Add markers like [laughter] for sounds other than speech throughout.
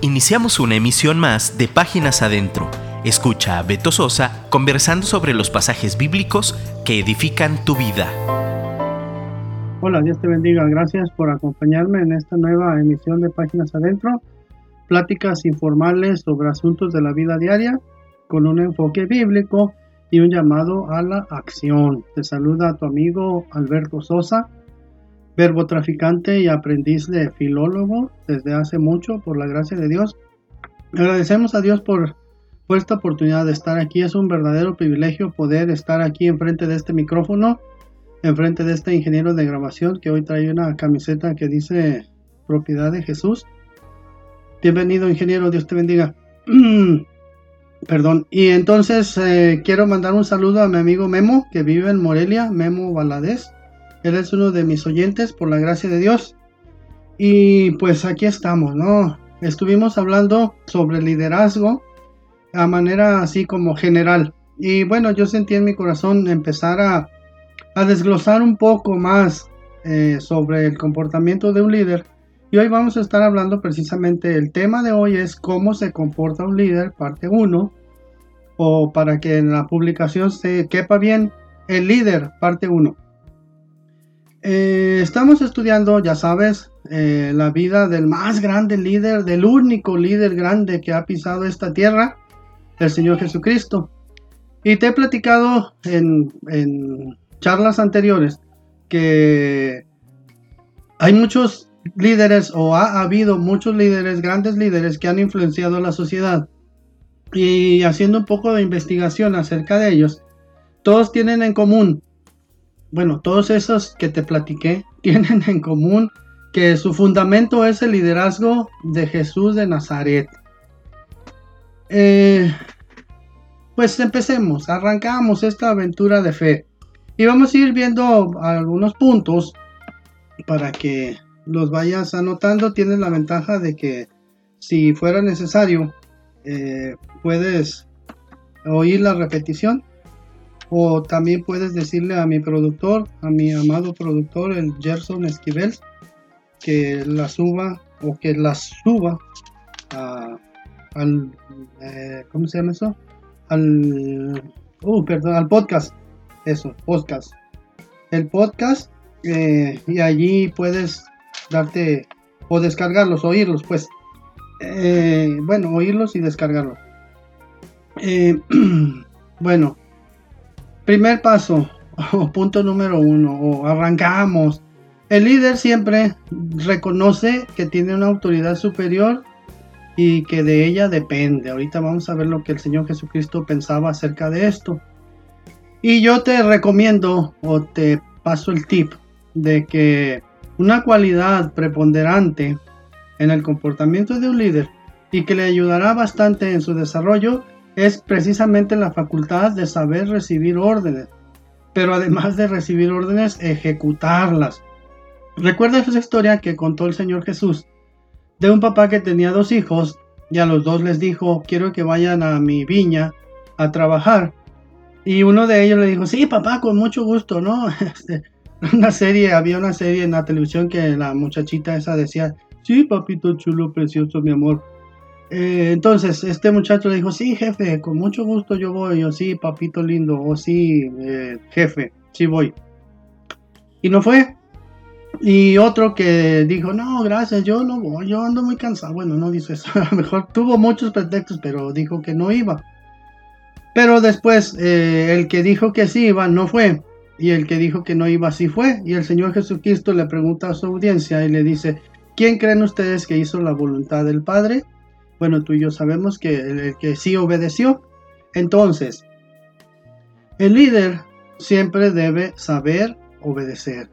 Iniciamos una emisión más de Páginas Adentro. Escucha a Beto Sosa conversando sobre los pasajes bíblicos que edifican tu vida. Hola, Dios te bendiga. Gracias por acompañarme en esta nueva emisión de Páginas Adentro. Pláticas informales sobre asuntos de la vida diaria con un enfoque bíblico y un llamado a la acción. Te saluda tu amigo Alberto Sosa verbo traficante y aprendiz de filólogo desde hace mucho, por la gracia de Dios. Agradecemos a Dios por, esta oportunidad de estar aquí. Es un verdadero privilegio poder estar aquí enfrente de este micrófono, enfrente de este ingeniero de grabación que hoy trae una camiseta que dice propiedad de Jesús. Bienvenido, ingeniero, Dios te bendiga. [clears throat] Perdón. Y entonces eh, quiero mandar un saludo a mi amigo Memo, que vive en Morelia, Memo Valadez. Él es uno de mis oyentes por la gracia de Dios. Y pues aquí estamos, ¿no? Estuvimos hablando sobre liderazgo a manera así como general. Y bueno, yo sentí en mi corazón empezar a, desglosar un poco más eh, sobre el comportamiento de un líder. Y hoy vamos a estar hablando precisamente, el tema de hoy es cómo se comporta un líder, parte 1. O para que en la publicación se quepa bien, el líder, parte 1. Eh, estamos estudiando, ya sabes, eh, la vida del más grande líder, del único líder grande que ha pisado esta tierra, el Señor Jesucristo. Y te he platicado en, en charlas anteriores que hay muchos líderes o ha habido muchos líderes, grandes líderes que han influenciado la sociedad. Y haciendo un poco de investigación acerca de ellos, todos tienen en común bueno, todos esos que te platiqué [laughs] tienen en común que su fundamento es el liderazgo de Jesús de Nazaret. Eh, pues empecemos, arrancamos esta aventura de fe y vamos a ir viendo algunos puntos para que los vayas anotando. Tienes la ventaja de que si fuera necesario eh, puedes oír la repetición o también puedes decirle a mi productor, a mi amado productor, el Gerson Esquivel, que la suba o que la suba al, eh, ¿cómo se llama eso? Al, uh, perdón, al podcast, eso, podcast. El podcast eh, y allí puedes darte o descargarlos, oírlos, pues. Eh, bueno, oírlos y descargarlos. [clears throat] bueno, Primer paso, o punto número uno, o arrancamos. El líder siempre reconoce que tiene una autoridad superior y que de ella depende. Ahorita vamos a ver lo que el Señor Jesucristo pensaba acerca de esto. Y yo te recomiendo o te paso el tip de que una cualidad preponderante en el comportamiento de un líder y que le ayudará bastante en su desarrollo es precisamente la facultad de saber recibir órdenes, pero además de recibir órdenes, ejecutarlas. ¿Recuerdas esa historia que contó el Señor Jesús de un papá que tenía dos hijos y a los dos les dijo, quiero que vayan a mi viña a trabajar? Y uno de ellos le dijo, sí, papá, con mucho gusto, ¿no? [laughs] Este, una serie, había una serie en la televisión que la muchachita esa decía, sí, papito chulo, precioso, mi amor, eh, entonces, este muchacho le dijo, sí, jefe, con mucho gusto yo voy, o sí, papito lindo, o sí, eh, jefe, sí voy. Y no fue. Y otro que dijo, no, gracias, yo no voy, yo ando muy cansado. Bueno, no dice eso, [laughs] a lo mejor tuvo muchos pretextos, pero dijo que no iba. Pero después, eh, el que dijo que sí iba, no fue. Y el que dijo que no iba, sí fue. Y el Señor Jesucristo le pregunta a su audiencia y le dice, ¿quién creen ustedes que hizo la voluntad del Padre? Bueno, tú y yo sabemos que el que sí obedeció. Entonces, el líder siempre debe saber obedecer.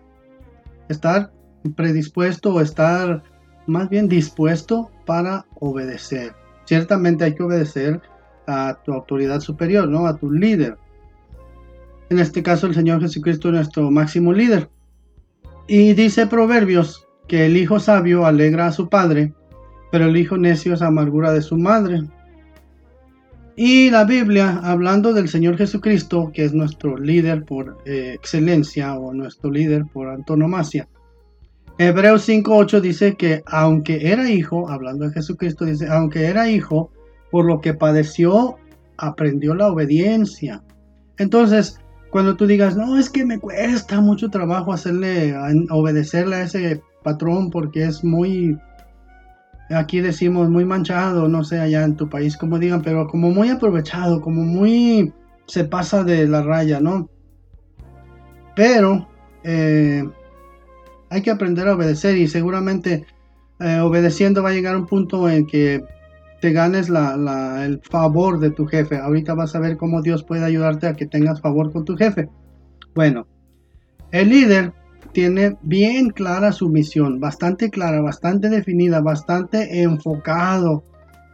Estar predispuesto o estar más bien dispuesto para obedecer. Ciertamente hay que obedecer a tu autoridad superior, ¿no? A tu líder. En este caso el Señor Jesucristo es nuestro máximo líder. Y dice Proverbios que el hijo sabio alegra a su padre pero el hijo necio es amargura de su madre. Y la Biblia, hablando del Señor Jesucristo, que es nuestro líder por eh, excelencia o nuestro líder por antonomasia, Hebreos 5.8 dice que aunque era hijo, hablando de Jesucristo, dice, aunque era hijo, por lo que padeció, aprendió la obediencia. Entonces, cuando tú digas, no, es que me cuesta mucho trabajo hacerle, obedecerle a ese patrón porque es muy, aquí decimos muy manchado, no sé allá en tu país como digan, pero como muy aprovechado, como muy se pasa de la raya, ¿no? Pero eh, hay que aprender a obedecer y seguramente eh, obedeciendo va a llegar un punto en que te ganes el favor de tu jefe. Ahorita vas a ver cómo Dios puede ayudarte a que tengas favor con tu jefe. Bueno, el líder tiene bien clara su misión, bastante clara, bastante definida, bastante enfocado.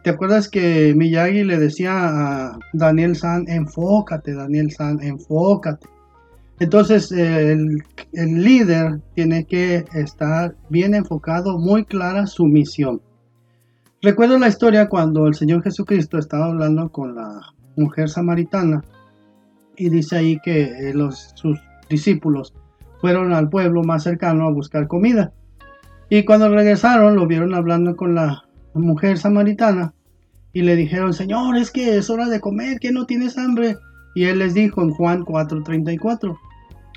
¿Te acuerdas que Miyagi le decía a Daniel San, enfócate, Daniel San, enfócate? Entonces el, líder tiene que estar bien enfocado, muy clara su misión. Recuerdo la historia cuando el Señor Jesucristo estaba hablando con la mujer samaritana y dice ahí que eh, los, sus discípulos fueron al pueblo más cercano a buscar comida. Y cuando regresaron lo vieron hablando con la mujer samaritana y le dijeron, Señor, es que es hora de comer, que no tienes hambre. Y él les dijo en Juan 4:34,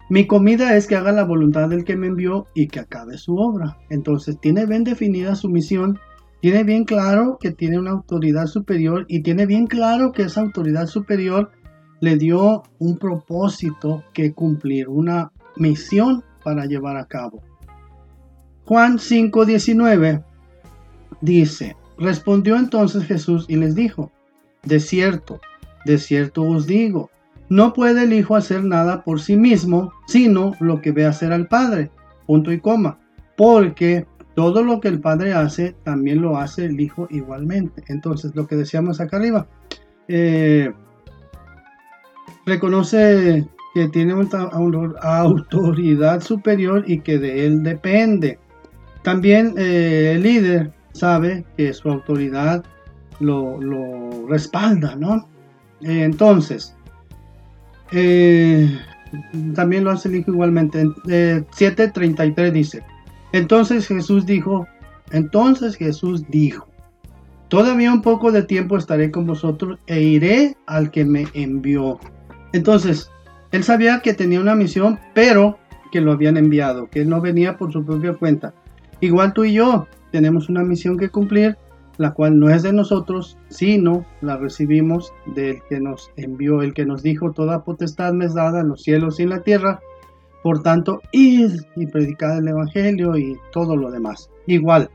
mi comida es que haga la voluntad del que me envió y que acabe su obra. Entonces tiene bien definida su misión, tiene bien claro que tiene una autoridad superior y tiene bien claro que esa autoridad superior le dio un propósito que cumplir, una misión para llevar a cabo. Juan 5:19 dice, respondió entonces Jesús y les dijo, de cierto, de cierto os digo, no puede el Hijo hacer nada por sí mismo, sino lo que ve hacer al Padre. Punto y coma. Porque todo lo que el Padre hace, también lo hace el Hijo igualmente. Entonces, lo que decíamos acá arriba, eh, reconoce que tiene una autoridad superior y que de él depende. También eh, el líder sabe que su autoridad lo, respalda, ¿no? Eh, entonces, eh, también lo hace el Hijo igualmente. 7.33 dice, entonces Jesús dijo, entonces Jesús dijo, todavía un poco de tiempo estaré con vosotros e iré al que me envió. Entonces, él sabía que tenía una misión, pero que lo habían enviado, que no venía por su propia cuenta. Igual tú y yo tenemos una misión que cumplir la cual no es de nosotros, sino la recibimos del que nos envió, el que nos dijo, toda potestad me es dada en los cielos y en la tierra, por tanto, id y predicad el Evangelio y todo lo demás. Igual,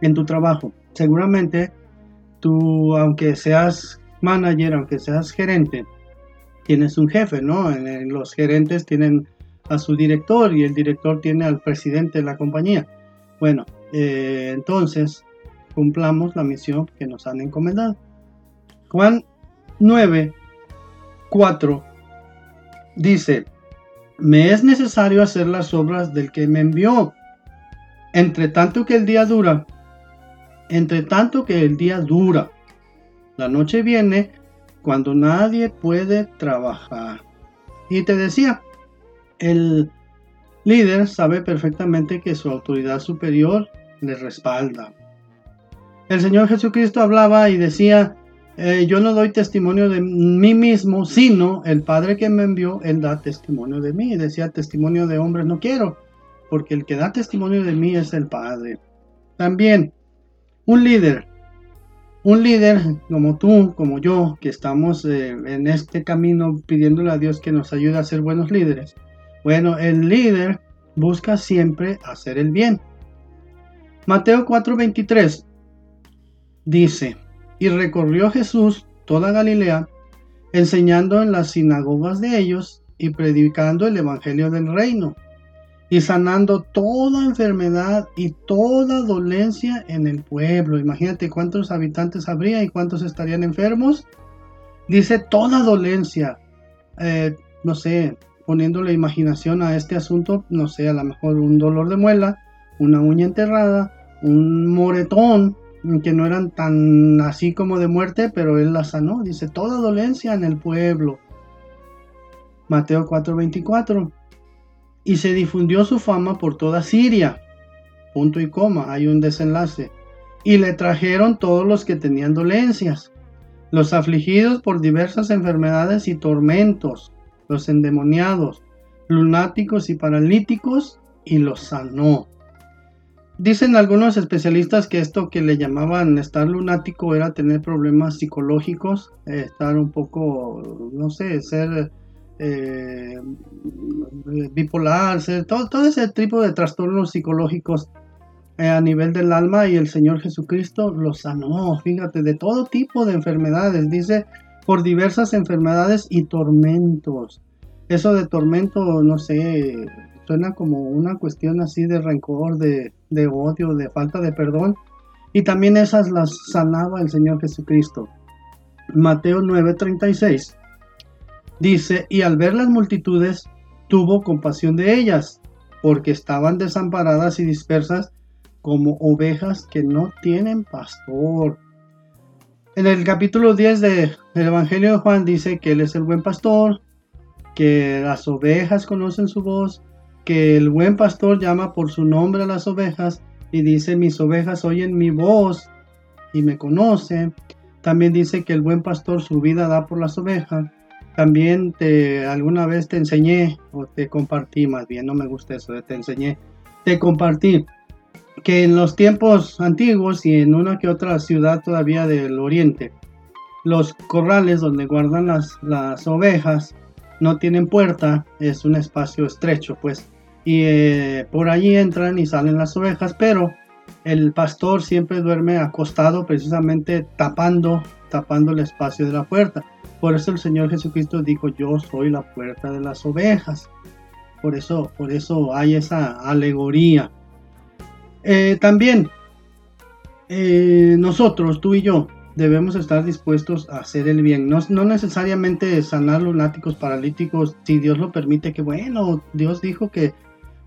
en tu trabajo, seguramente tú, aunque seas manager, aunque seas gerente, tienes un jefe, ¿no? Los gerentes tienen a su director y el director tiene al presidente de la compañía. Bueno, eh, entonces cumplamos la misión que nos han encomendado. Juan 9, 4 dice, me es necesario hacer las obras del que me envió, entre tanto que el día dura, entre tanto que el día dura. La noche viene cuando nadie puede trabajar. Y te decía, el líder sabe perfectamente que su autoridad superior le respalda. El Señor Jesucristo hablaba y decía, eh, yo no doy testimonio de mí mismo, sino el Padre que me envió, Él da testimonio de mí. Decía, testimonio de hombres no quiero, porque el que da testimonio de mí es el Padre. También, un líder, un líder como tú, como yo, que estamos eh, en este camino pidiéndole a Dios que nos ayude a ser buenos líderes. Bueno, el líder busca siempre hacer el bien. Mateo 4:23 dice, y recorrió Jesús toda Galilea, enseñando en las sinagogas de ellos y predicando el Evangelio del reino, y sanando toda enfermedad y toda dolencia en el pueblo. Imagínate cuántos habitantes habría y cuántos estarían enfermos. Dice toda dolencia. Eh, no sé, poniéndole imaginación a este asunto, no sé, a lo mejor un dolor de muela, una uña enterrada, un moretón, que no eran tan así como de muerte, pero él la sanó. Dice, toda dolencia en el pueblo. Mateo 4:24. Y se difundió su fama por toda Siria. punto y coma, hay un desenlace. Y le trajeron todos los que tenían dolencias, los afligidos por diversas enfermedades y tormentos, los endemoniados, lunáticos y paralíticos, y los sanó. Dicen algunos especialistas que esto que le llamaban estar lunático era tener problemas psicológicos, estar un poco, no sé, ser eh, bipolar, todo, ese tipo de trastornos psicológicos eh, a nivel del alma y el Señor Jesucristo los sanó, fíjate, de todo tipo de enfermedades, dice, por diversas enfermedades y tormentos. Eso de tormento, no sé, suena como una cuestión así de rencor, de, de odio, de falta de perdón. Y también esas las sanaba el Señor Jesucristo. Mateo 9:36 dice, y al ver las multitudes, tuvo compasión de ellas, porque estaban desamparadas y dispersas como ovejas que no tienen pastor. En el capítulo 10 del Evangelio de Juan dice que Él es el buen pastor, que las ovejas conocen su voz que el buen pastor llama por su nombre a las ovejas y dice mis ovejas oyen mi voz y me conocen. También dice que el buen pastor su vida da por las ovejas. También te alguna vez te enseñé o te compartí, más bien no me gusta eso de te enseñé, te compartí que en los tiempos antiguos y en una que otra ciudad todavía del oriente, los corrales donde guardan las, las ovejas no tienen puerta, es un espacio estrecho, pues. Y eh, por allí entran y salen las ovejas, pero el pastor siempre duerme acostado, precisamente tapando, tapando el espacio de la puerta. Por eso el Señor Jesucristo dijo, yo soy la puerta de las ovejas. Por eso, por eso hay esa alegoría. Eh, también, eh, nosotros, tú y yo, debemos estar dispuestos a hacer el bien. No, no, necesariamente sanar lunáticos, paralíticos, si Dios lo permite, que bueno, Dios dijo que,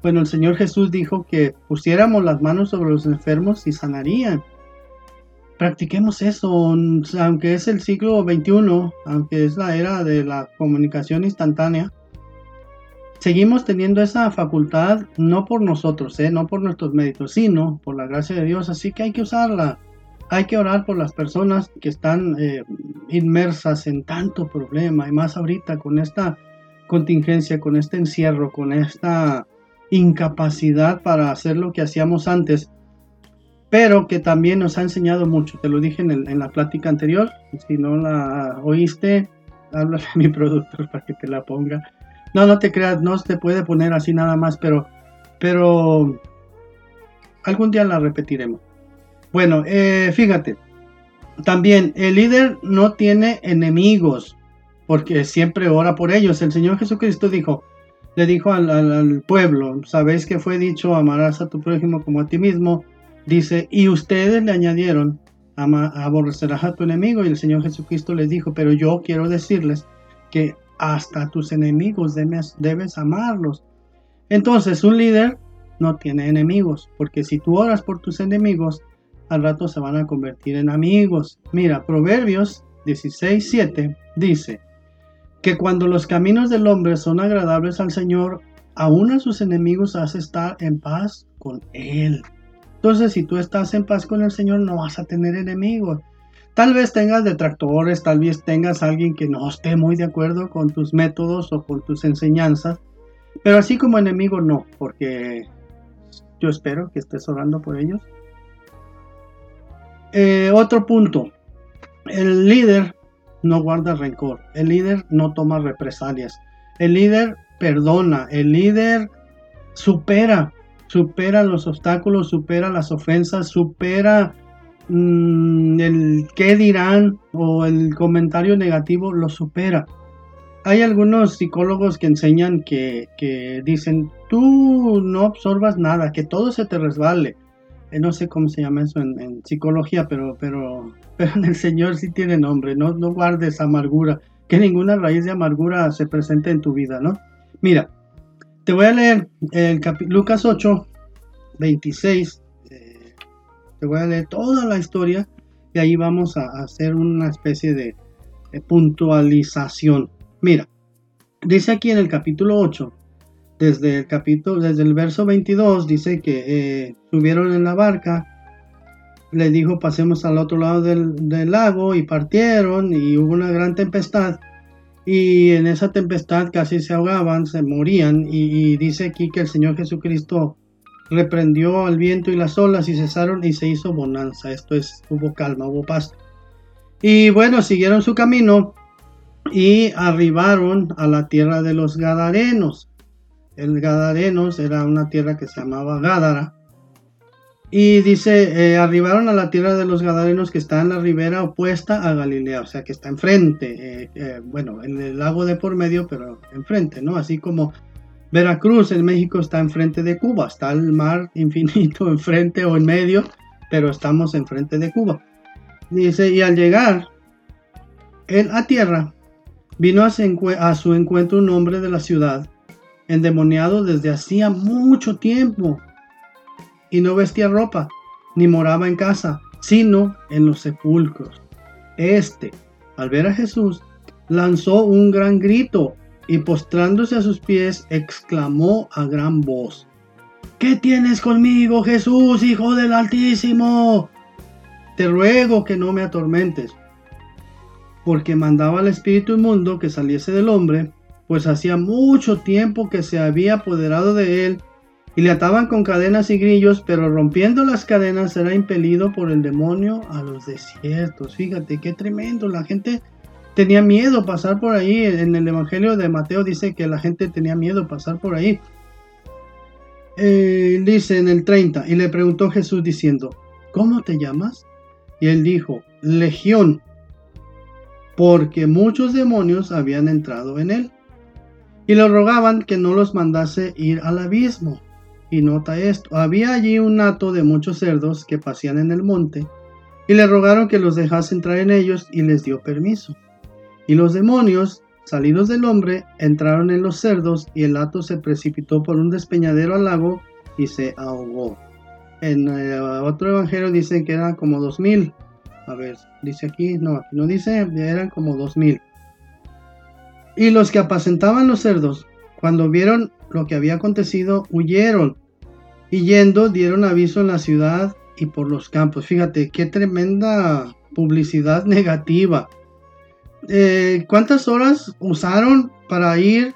bueno, el Señor Jesús dijo que pusiéramos las manos sobre los enfermos y sanarían. Practiquemos eso, aunque es el siglo XXI, aunque es la era de la comunicación instantánea. Seguimos teniendo esa facultad no por nosotros, ¿eh? no por nuestros méritos, sino por la gracia de Dios, así que hay que usarla hay que orar por las personas que están eh, inmersas en tanto problema y más ahorita con esta contingencia, con este encierro, con esta incapacidad para hacer lo que hacíamos antes, pero que también nos ha enseñado mucho. Te lo dije en, la plática anterior, si no la oíste, háblale a mi productor para que te la ponga. No, no te creas, no se puede poner así nada más, pero, pero algún día la repetiremos. Bueno, eh, fíjate, también el líder no tiene enemigos, porque siempre ora por ellos. El Señor Jesucristo dijo, le dijo al, pueblo, sabéis que fue dicho, amarás a tu prójimo como a ti mismo. Dice, y ustedes le añadieron, aborrecerás a tu enemigo. Y el Señor Jesucristo les dijo, pero yo quiero decirles que hasta tus enemigos debes, debes amarlos. Entonces, un líder no tiene enemigos, porque si tú oras por tus enemigos, al rato se van a convertir en amigos. Mira, Proverbios 16:7 dice que cuando los caminos del hombre son agradables al Señor, aún a sus enemigos hace estar en paz con Él. Entonces, si tú estás en paz con el Señor, no vas a tener enemigos. Tal vez tengas detractores, tal vez tengas alguien que no esté muy de acuerdo con tus métodos o con tus enseñanzas, pero así como enemigo no, porque yo espero que estés orando por ellos. Eh, otro punto, el líder no guarda rencor, el líder no toma represalias, el líder perdona, el líder supera, supera los obstáculos, supera las ofensas, supera mm, el qué dirán o el comentario negativo, lo supera. Hay algunos psicólogos que enseñan que, que dicen, tú no absorbas nada, que todo se te resbale. Eh, no sé cómo se llama eso en, psicología, pero, pero, [laughs] pero en el Señor sí tiene nombre, no, no guardes amargura, que ninguna raíz de amargura se presente en tu vida, ¿no? Mira, te voy a leer el Lucas 8, 26, eh, te voy a leer toda la historia y ahí vamos a, hacer una especie de, de puntualización. Mira, dice aquí en el capítulo 8, desde el capítulo, desde el verso 22, dice que eh, subieron en la barca, le dijo pasemos al otro lado del, lago y partieron y hubo una gran tempestad y en esa tempestad casi se ahogaban, se morían y, dice aquí que el Señor Jesucristo reprendió al viento y las olas y cesaron y se hizo bonanza, esto es, hubo calma, hubo paz. Y bueno, siguieron su camino y arribaron a la tierra de los Gadarenos. El Gadarenos era una tierra que se llamaba Gádara. Y dice, eh, arribaron a la tierra de los Gadarenos que está en la ribera opuesta a Galilea, o sea que está enfrente, eh, eh, bueno, en el lago de por medio, pero enfrente, ¿no? Así como Veracruz en México está enfrente de Cuba, está el mar infinito [laughs] enfrente o en medio, pero estamos enfrente de Cuba. Dice, y al llegar él a tierra, vino a su, encuentro un hombre de la ciudad, endemoniado desde hacía mucho tiempo, y no vestía ropa, ni moraba en casa, sino en los sepulcros. Este, al ver a Jesús, lanzó un gran grito y postrándose a sus pies, exclamó a gran voz, ¿Qué tienes conmigo, Jesús, Hijo del Altísimo? te ruego que no me atormentes, porque mandaba al espíritu inmundo que saliese del hombre, pues hacía mucho tiempo que se había apoderado de él, y le ataban con cadenas y grillos, pero rompiendo las cadenas era impelido por el demonio a los desiertos. Fíjate qué tremendo, la gente tenía miedo pasar por ahí, en el Evangelio de Mateo dice que la gente tenía miedo pasar por ahí. Eh, dice en el 30, y le preguntó Jesús diciendo, ¿cómo te llamas? Y él dijo, Legión, porque muchos demonios habían entrado en él. Y le rogaban que no los mandase ir al abismo. Y nota esto, había allí un hato de muchos cerdos que pasían en el monte, y le rogaron que los dejase entrar en ellos, y les dio permiso. Y los demonios, salidos del hombre, entraron en los cerdos, y el hato se precipitó por un despeñadero al lago y se ahogó. En eh, otro evangelio dicen que eran como dos mil. A ver, dice aquí, no, aquí no dice, eran como dos mil. Y los que apacentaban los cerdos, cuando vieron lo que había acontecido, huyeron y yendo dieron aviso en la ciudad y por los campos. Fíjate, qué tremenda publicidad [laughs] negativa. Eh, ¿Cuántas horas usaron para ir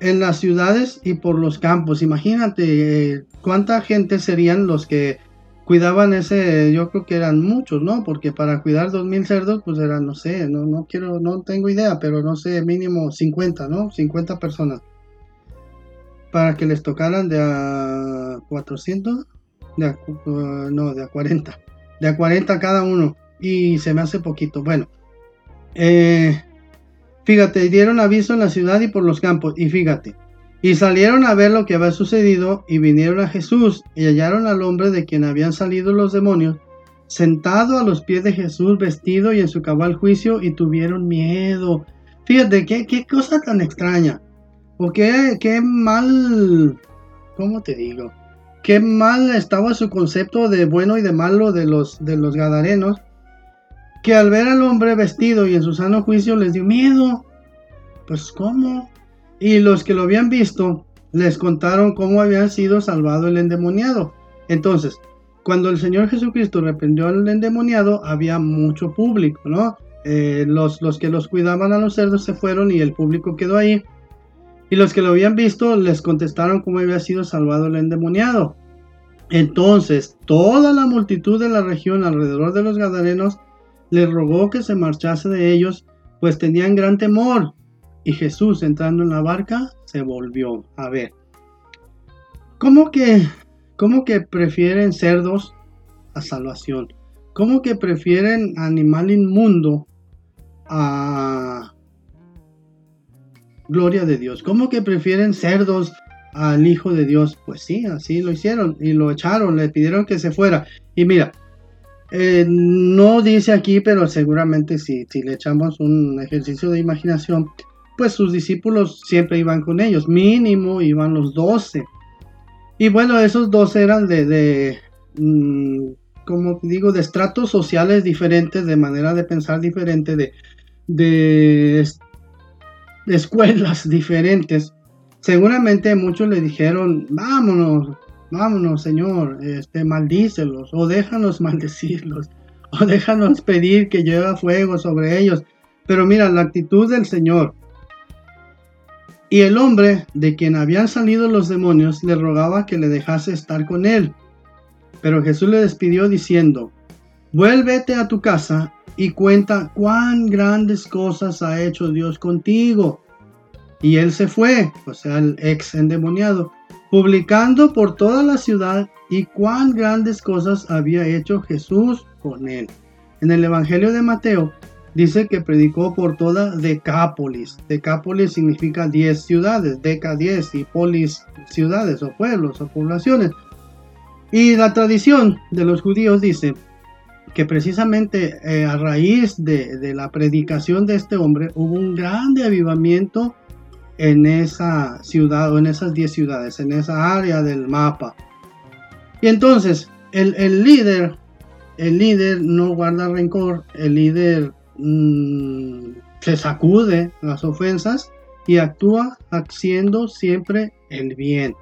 en las ciudades y por los campos. Imagínate eh, cuánta gente serían los que cuidaban ese, yo creo que eran muchos, ¿no? Porque para cuidar dos mil cerdos, pues eran, no sé, no, no quiero, no tengo idea, pero no sé, mínimo 50, ¿no? 50 personas. Para que les tocaran de a 400, de a, uh, no, de a 40, de a 40 cada uno. Y se me hace poquito. Bueno, eh, Fíjate, dieron aviso en la ciudad y por los campos, y fíjate, y salieron a ver lo que había sucedido, y vinieron a Jesús, y hallaron al hombre de quien habían salido los demonios, sentado a los pies de Jesús, vestido y en su cabal juicio, y tuvieron miedo. Fíjate, qué, qué cosa tan extraña, o qué, qué mal, ¿cómo te digo? Qué mal estaba su concepto de bueno y de malo de los, de los gadarenos, que al ver al hombre vestido y en su sano juicio les dio miedo. Pues cómo. Y los que lo habían visto les contaron cómo había sido salvado el endemoniado. Entonces, cuando el Señor Jesucristo reprendió al endemoniado, había mucho público, ¿no? Eh, los, los que los cuidaban a los cerdos se fueron y el público quedó ahí. Y los que lo habían visto les contestaron cómo había sido salvado el endemoniado. Entonces, toda la multitud de la región alrededor de los Gadarenos le rogó que se marchase de ellos, pues tenían gran temor. Y Jesús, entrando en la barca, se volvió a ver. ¿Cómo que, cómo que prefieren cerdos a salvación? ¿Cómo que prefieren animal inmundo a gloria de Dios? ¿Cómo que prefieren cerdos al Hijo de Dios? Pues sí, así lo hicieron y lo echaron, le pidieron que se fuera. Y mira, eh, no dice aquí, pero seguramente si, si le echamos un ejercicio de imaginación, pues sus discípulos siempre iban con ellos, mínimo iban los doce. Y bueno, esos doce eran de, de mm, como digo, de estratos sociales diferentes, de manera de pensar diferente, de, de escuelas [laughs] diferentes. Seguramente muchos le dijeron, vámonos, vámonos, Señor, este, maldícelos, o déjanos [laughs] maldecirlos, o déjanos pedir que lleve fuego sobre ellos. Pero mira, la actitud del Señor. Y el hombre de quien habían salido los demonios le rogaba que le dejase estar con él. Pero Jesús le despidió diciendo, vuélvete a tu casa y cuenta cuán grandes cosas ha hecho Dios contigo. Y él se fue, o sea, el ex endemoniado, publicando por toda la ciudad y cuán grandes cosas había hecho Jesús con él. En el Evangelio de Mateo dice que predicó por toda Decápolis. Decápolis significa 10 ciudades, Deca 10 y polis ciudades o pueblos o poblaciones. Y la tradición de los judíos dice que precisamente eh, a raíz de, de, la predicación de este hombre hubo un grande avivamiento en esa ciudad o en esas 10 ciudades, en esa área del mapa. Y entonces el, el líder, el líder no guarda rencor, el líder mmm, se sacude las ofensas y actúa haciendo siempre el bien.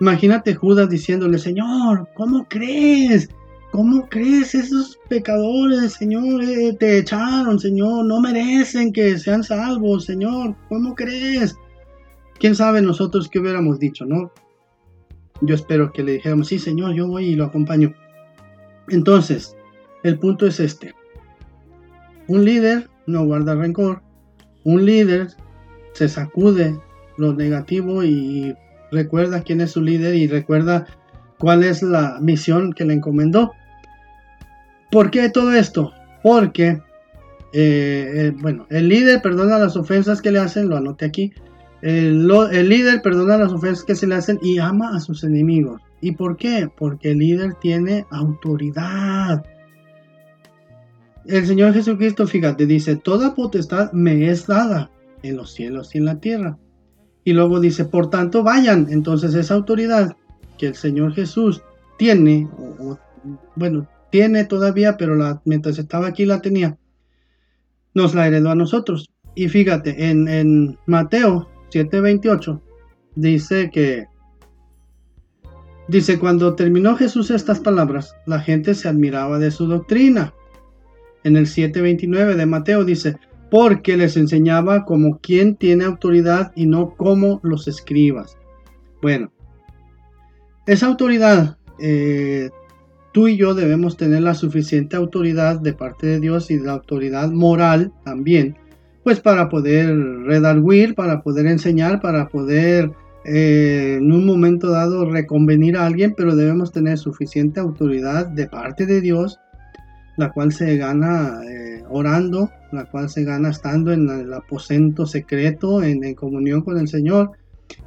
Imagínate Judas diciéndole, Señor, ¿cómo crees? ¿Cómo crees esos pecadores, Señor? Eh, te echaron, Señor, no merecen que sean salvos, Señor. ¿Cómo crees? ¿Quién sabe nosotros qué hubiéramos dicho, no? Yo espero que le dijéramos, sí, Señor, yo voy y lo acompaño. Entonces, el punto es este. Un líder no guarda rencor. Un líder se sacude lo negativo y recuerda quién es su líder y recuerda cuál es la misión que le encomendó. ¿Por qué todo esto? Porque, eh, eh, bueno, el líder perdona las ofensas que le hacen, lo anoté aquí. El, el, líder perdona las ofensas que se le hacen y ama a sus enemigos. ¿Y por qué? Porque el líder tiene autoridad. El Señor Jesucristo, fíjate, dice, toda potestad me es dada en los cielos y en la tierra. Y luego dice, por tanto, vayan. Entonces esa autoridad que el Señor Jesús tiene, bueno, tiene todavía, pero la, mientras estaba aquí la tenía, nos la heredó a nosotros. Y fíjate, en, en Mateo 7:28 dice que, dice, cuando terminó Jesús estas palabras, la gente se admiraba de su doctrina. En el 7:29 de Mateo dice, porque les enseñaba como quien tiene autoridad y no como los escribas. Bueno, esa autoridad eh, tú y yo debemos tener la suficiente autoridad de parte de Dios y la autoridad moral también, pues para poder redarguir, para poder enseñar, para poder eh, en un momento dado reconvenir a alguien, pero debemos tener suficiente autoridad de parte de Dios, la cual se gana eh, orando, la cual se gana estando en el aposento secreto, en, comunión con el Señor,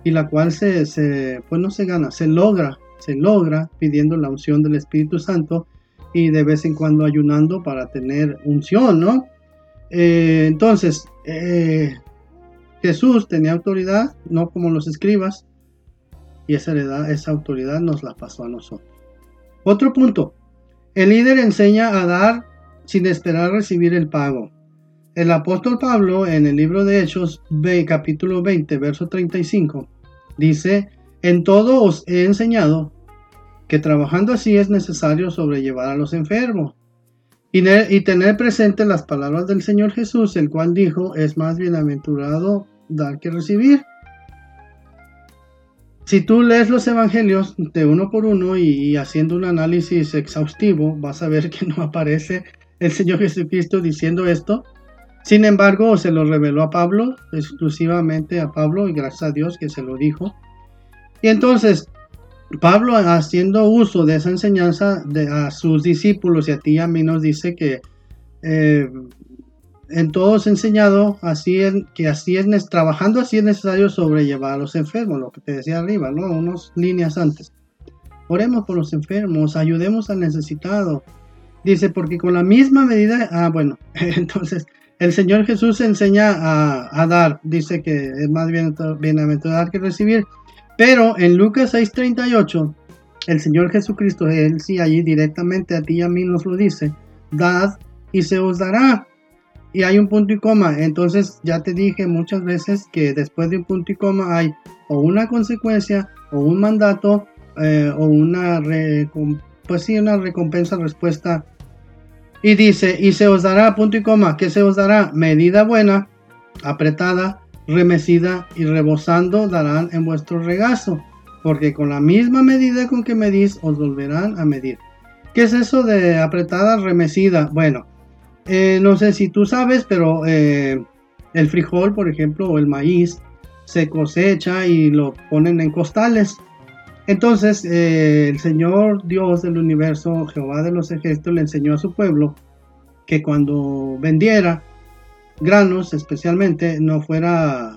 y la cual se, se, pues no se gana, se logra se logra pidiendo la unción del Espíritu Santo y de vez en cuando ayunando para tener unción, ¿no? Eh, entonces, eh, Jesús tenía autoridad, no como los escribas, y esa, esa autoridad nos la pasó a nosotros. Otro punto, el líder enseña a dar sin esperar recibir el pago. El apóstol Pablo en el libro de Hechos, capítulo 20, verso 35, dice, en todo os he enseñado que trabajando así es necesario sobrellevar a los enfermos y, tener presente las palabras del Señor Jesús, el cual dijo, es más bienaventurado dar que recibir. Si tú lees los evangelios de uno por uno y, haciendo un análisis exhaustivo, vas a ver que no aparece el Señor Jesucristo diciendo esto. Sin embargo, se lo reveló a Pablo, exclusivamente a Pablo, y gracias a Dios que se lo dijo. Y entonces, Pablo, haciendo uso de esa enseñanza de, a sus discípulos y a ti y a mí, nos dice que eh, en todos enseñado así que así es, trabajando así es necesario sobrellevar a los enfermos, lo que te decía arriba, ¿no? Unas líneas antes. Oremos por los enfermos, ayudemos al necesitado. Dice, porque con la misma medida, ah, bueno, [laughs] entonces el Señor Jesús enseña a, a dar, dice que es más bien bienaventurado que recibir. Pero en Lucas 6:38, el Señor Jesucristo, Él sí allí directamente a ti y a mí nos lo dice, dad y se os dará. y hay un punto y coma. Entonces ya te dije muchas veces que después de un punto y coma hay o una consecuencia o un mandato eh, o una, pues sí, una recompensa, respuesta. Y dice, y se os dará punto y coma, que se os dará medida buena, apretada, remecida y rebosando darán en vuestro regazo, porque con la misma medida con que medís os volverán a medir. ¿Qué es eso de apretada, remecida? Bueno, eh, no sé si tú sabes, pero eh, el frijol, por ejemplo, o el maíz, se cosecha y lo ponen en costales. Entonces, eh, el Señor Dios del universo, Jehová de los ejércitos, le enseñó a su pueblo que cuando vendiera granos, especialmente, no fuera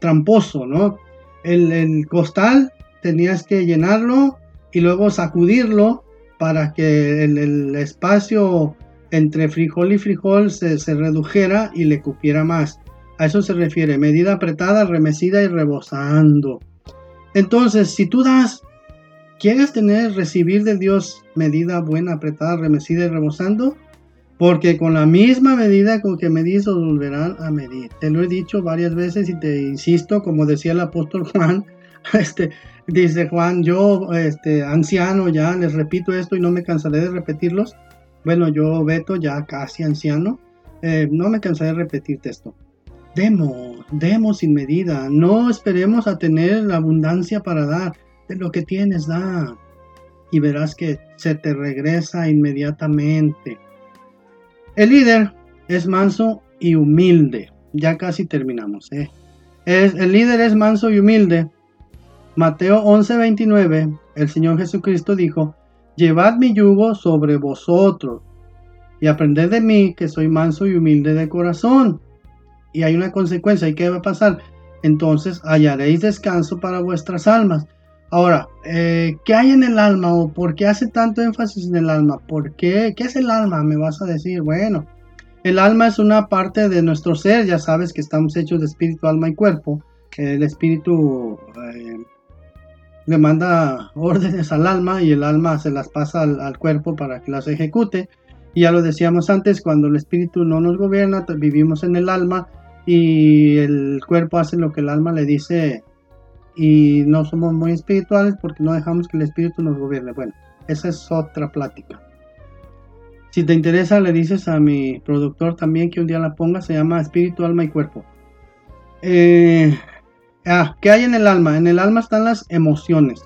tramposo, ¿no? El, el costal tenías que llenarlo y luego sacudirlo para que el, espacio entre frijol y frijol se, redujera y le cupiera más. A eso se refiere, medida apretada, remecida y rebosando. Entonces, si tú das, ¿quieres tener, recibir de Dios medida buena, apretada, remecida y rebosando? Porque con la misma medida con que medís os volverán a medir. Te lo he dicho varias veces y te insisto, como decía el apóstol [laughs] Juan, este, Dice Juan, yo, este, anciano ya, les repito esto y no me cansaré de repetirlos. Bueno, yo, Beto, ya casi anciano, eh, no me cansaré de repetirte esto. Demos, demos sin medida. No esperemos a tener la abundancia para dar. De lo que tienes, da. Y verás que se te regresa inmediatamente. El líder es manso y humilde. Ya casi terminamos. ¿eh? Es, el líder es manso y humilde Mateo 11:29, el Señor Jesucristo dijo, Llevad mi yugo sobre vosotros y aprended de mí que soy manso y humilde de corazón. Y hay una consecuencia, ¿y qué va a pasar? Entonces hallaréis descanso para vuestras almas. Ahora, eh, ¿qué hay en el alma o por qué hace tanto énfasis en el alma? ¿Por qué? ¿Qué es el alma? Me vas a decir, bueno, el alma es una parte de nuestro ser, ya sabes que estamos hechos de espíritu, alma y cuerpo. El espíritu eh, le manda órdenes al alma y el alma se las pasa al, cuerpo para que las ejecute. Y ya lo decíamos antes, cuando el espíritu no nos gobierna, vivimos en el alma y el cuerpo hace lo que el alma le dice y no somos muy espirituales porque no dejamos que el espíritu nos gobierne. Bueno, esa es otra plática. Si te interesa, le dices a mi productor también que un día la ponga, se llama Espíritu, Alma y Cuerpo. Eh, Ah, ¿qué hay en el alma? En el alma están las emociones.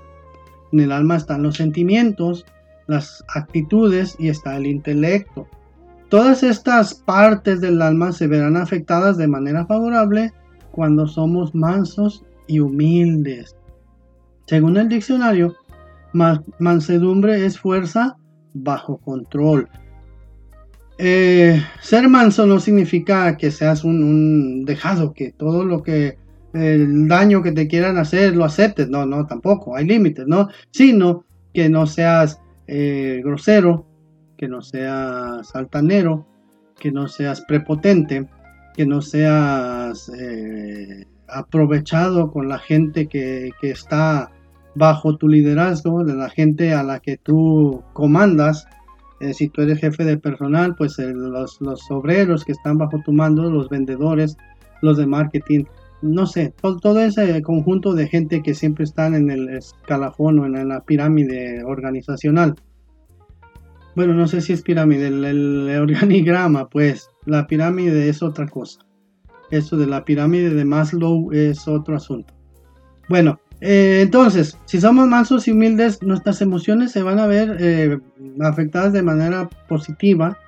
En el alma están los sentimientos, las actitudes y está el intelecto. Todas estas partes del alma se verán afectadas de manera favorable cuando somos mansos y humildes. Según el diccionario, mansedumbre es fuerza bajo control. Eh, ser manso no significa que seas un, dejado, que todo lo que el daño que te quieran hacer lo aceptes. No, no, tampoco, hay límites, ¿no? Sino que no seas eh, grosero, que no seas altanero, que no seas prepotente, que no seas eh, aprovechado con la gente que, está bajo tu liderazgo, de la gente a la que tú comandas. Eh, si tú eres jefe de personal, pues los, los obreros que están bajo tu mando, los vendedores, los de marketing, no sé, todo, ese conjunto de gente que siempre están en el escalafón o en la pirámide organizacional. Bueno, no sé si es pirámide, el, organigrama, pues la pirámide es otra cosa. Eso de la pirámide de Maslow es otro asunto. Bueno, eh, entonces, si somos mansos y humildes, nuestras emociones se van a ver eh, afectadas de manera positiva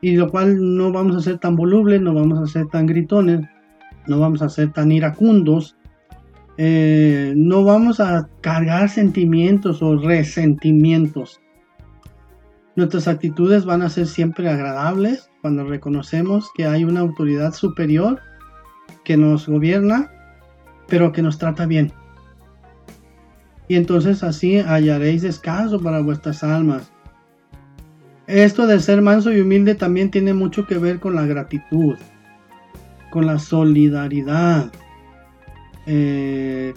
y lo cual no vamos a ser tan volubles, no vamos a ser tan gritones, no vamos a ser tan iracundos, eh, no vamos a cargar sentimientos o resentimientos. Nuestras actitudes van a ser siempre agradables cuando reconocemos que hay una autoridad superior que nos gobierna, pero que nos trata bien. Y entonces así hallaréis descanso para vuestras almas. Esto de ser manso y humilde también tiene mucho que ver con la gratitud con la solidaridad. Eh,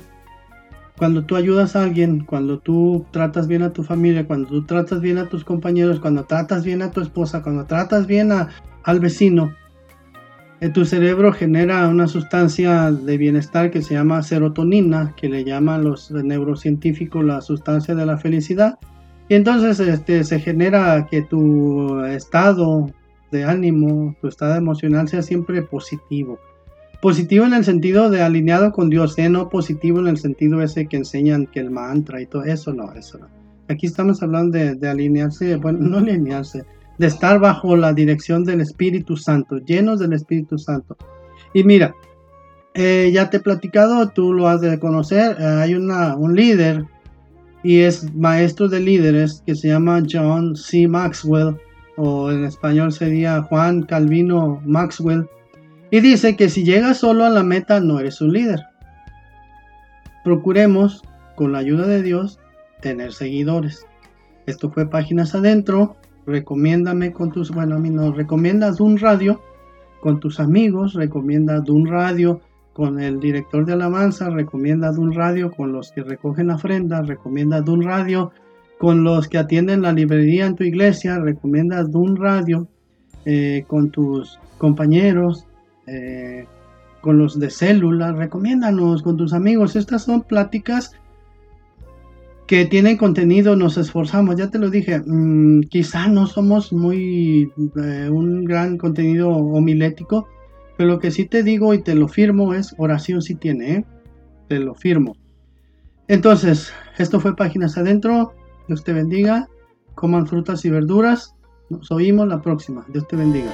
cuando tú ayudas a alguien, cuando tú tratas bien a tu familia, cuando tú tratas bien a tus compañeros, cuando tratas bien a tu esposa, cuando tratas bien al vecino, tu cerebro genera una sustancia de bienestar que se llama serotonina, que le llaman los neurocientíficos la sustancia de la felicidad. Y entonces este, se genera que tu estado de ánimo, tu estado emocional sea siempre positivo. Positivo en el sentido de alineado con Dios, ¿eh? no positivo en el sentido ese que enseñan que el mantra y todo eso, no, eso no. Aquí estamos hablando de, alinearse, bueno, no alinearse, de estar bajo la dirección del Espíritu Santo, llenos del Espíritu Santo. Y mira, eh, ya te he platicado, tú lo has de conocer, eh, hay un líder y es maestro de líderes que se llama John C. Maxwell, o en español sería Juan Calvino Maxwell, y dice que si llegas solo a la meta no eres un líder. Procuremos, con la ayuda de Dios, tener seguidores. Esto fue Páginas Adentro recomiéndame con tus, bueno, a mí no, recomiendas un radio con tus amigos, recomiendas un radio con el director de alabanza, recomiendas un radio con los que recogen la ofrenda, recomiendas un radio con los que atienden la librería en tu iglesia, recomiendas un radio eh, con tus compañeros, eh, con los de célula, recomiéndanos con tus amigos. Estas son pláticas que tienen contenido, nos esforzamos, ya te lo dije, mm, quizá no somos muy eh, un gran contenido homilético, pero lo que sí te digo y te lo firmo es oración si tiene, ¿eh? te lo firmo. Entonces, esto fue Páginas Adentro, Dios te bendiga, coman frutas y verduras, nos oímos la próxima, Dios te bendiga.